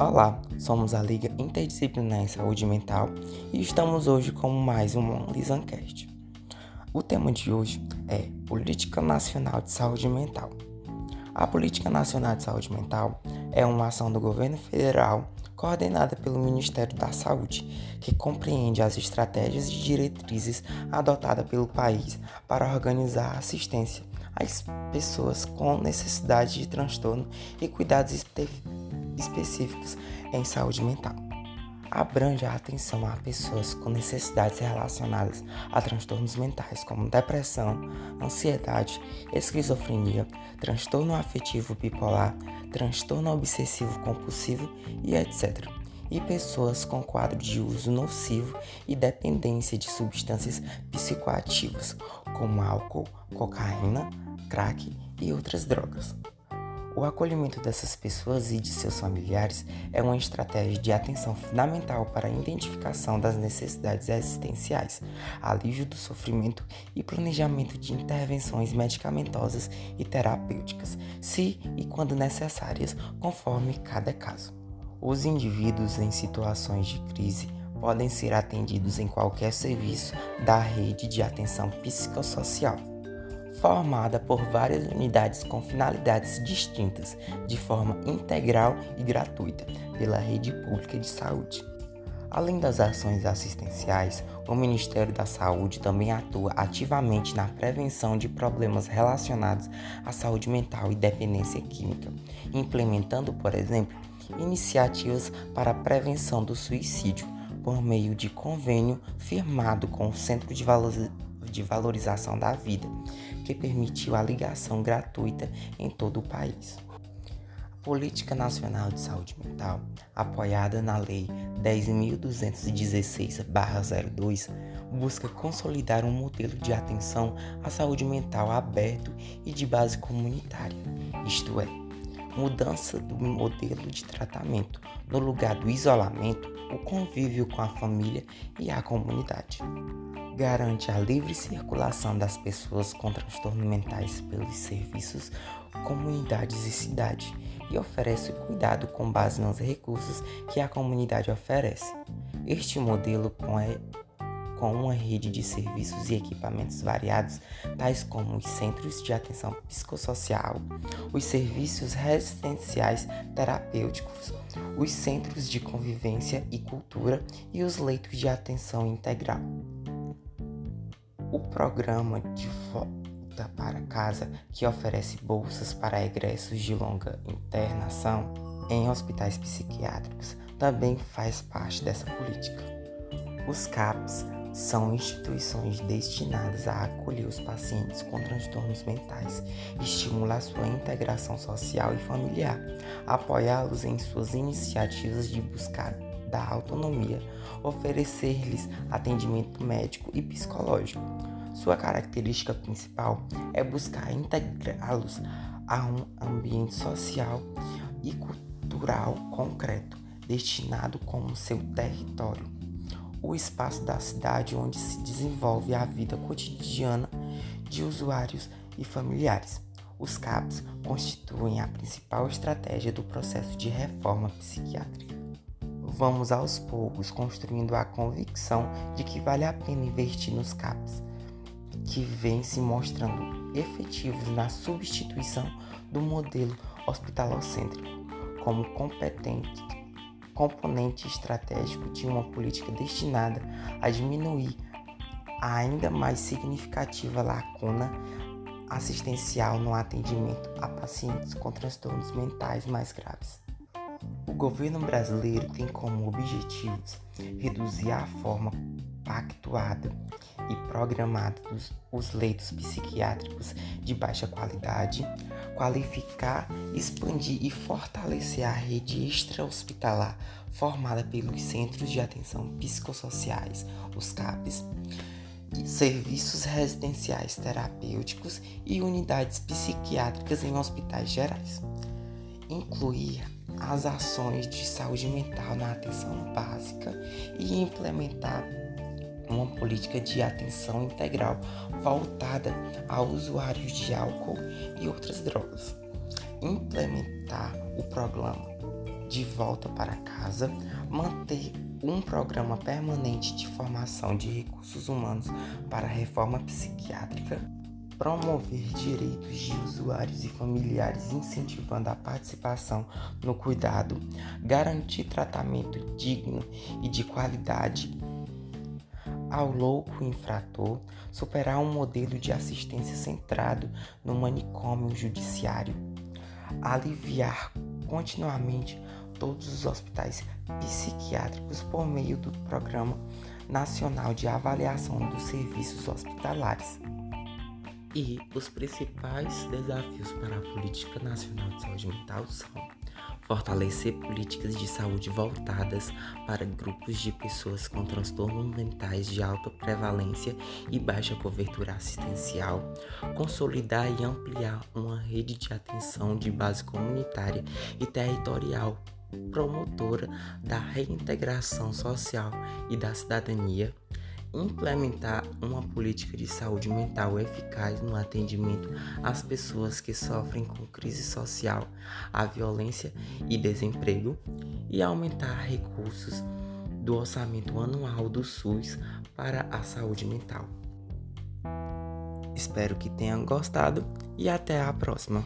Olá, somos a Liga Interdisciplinar em Saúde Mental e estamos hoje com mais um Lisancast. O tema de hoje é Política Nacional de Saúde Mental. A Política Nacional de Saúde Mental é uma ação do governo federal coordenada pelo Ministério da Saúde, que compreende as estratégias e diretrizes adotadas pelo país para organizar a assistência às pessoas com necessidade de transtorno e cuidados específicos em saúde mental. Abrange a atenção a pessoas com necessidades relacionadas a transtornos mentais como depressão, ansiedade, esquizofrenia, transtorno afetivo bipolar, transtorno obsessivo compulsivo e etc. E pessoas com quadro de uso nocivo e dependência de substâncias psicoativas, como álcool, cocaína, crack e outras drogas. O acolhimento dessas pessoas e de seus familiares é uma estratégia de atenção fundamental para a identificação das necessidades existenciais, alívio do sofrimento e planejamento de intervenções medicamentosas e terapêuticas, se e quando necessárias, conforme cada caso. Os indivíduos em situações de crise podem ser atendidos em qualquer serviço da rede de atenção psicossocial formada por várias unidades com finalidades distintas, de forma integral e gratuita, pela rede pública de saúde. Além das ações assistenciais, o Ministério da Saúde também atua ativamente na prevenção de problemas relacionados à saúde mental e dependência química, implementando, por exemplo, iniciativas para a prevenção do suicídio por meio de convênio firmado com o Centro de Valorização da vida, que permitiu a ligação gratuita em todo o país. A Política Nacional de Saúde Mental, apoiada na Lei 10.216-02, busca consolidar um modelo de atenção à saúde mental aberto e de base comunitária, isto é, mudança do modelo de tratamento, no lugar do isolamento, o convívio com a família e a comunidade garante a livre circulação das pessoas com transtornos mentais pelos serviços, comunidades e cidade e oferece cuidado com base nos recursos que a comunidade oferece. Este modelo com, uma rede de serviços e equipamentos variados, tais como os centros de atenção psicossocial, os serviços residenciais terapêuticos, os centros de convivência e cultura e os leitos de atenção integral. O programa de volta para casa, que oferece bolsas para egressos de longa internação em hospitais psiquiátricos, também faz parte dessa política. Os CAPs são instituições destinadas a acolher os pacientes com transtornos mentais, estimular sua integração social e familiar, apoiá-los em suas iniciativas de buscar da autonomia, oferecer-lhes atendimento médico e psicológico. Sua característica principal é buscar integrá-los a um ambiente social e cultural concreto, destinado como seu território, o espaço da cidade onde se desenvolve a vida cotidiana de usuários e familiares. Os CAPs constituem a principal estratégia do processo de reforma psiquiátrica vamos aos poucos construindo a convicção de que vale a pena investir nos CAPs, que vem se mostrando efetivos na substituição do modelo hospitalocêntrico como competente componente estratégico de uma política destinada a diminuir a ainda mais significativa lacuna assistencial no atendimento a pacientes com transtornos mentais mais graves. O governo brasileiro tem como objetivos reduzir a forma pactuada e programada dos os leitos psiquiátricos de baixa qualidade, qualificar, expandir e fortalecer a rede extra-hospitalar formada pelos Centros de Atenção Psicossociais, os CAPs, serviços residenciais terapêuticos e unidades psiquiátricas em hospitais gerais. Incluir as ações de saúde mental na atenção básica e implementar uma política de atenção integral voltada a usuários de álcool e outras drogas. Implementar o programa de volta para casa, manter um programa permanente de formação de recursos humanos para a reforma psiquiátrica, promover direitos de usuários e familiares, incentivando a participação no cuidado, garantir tratamento digno e de qualidade ao louco infrator, superar um modelo de assistência centrado no manicômio judiciário, aliviar continuamente todos os hospitais psiquiátricos por meio do Programa Nacional de Avaliação dos Serviços Hospitalares. E os principais desafios para a Política Nacional de Saúde Mental são fortalecer políticas de saúde voltadas para grupos de pessoas com transtornos mentais de alta prevalência e baixa cobertura assistencial, consolidar e ampliar uma rede de atenção de base comunitária e territorial promotora da reintegração social e da cidadania implementar uma política de saúde mental eficaz no atendimento às pessoas que sofrem com crise social, a violência e desemprego e aumentar recursos do orçamento anual do SUS para a saúde mental. Espero que tenham gostado e até a próxima.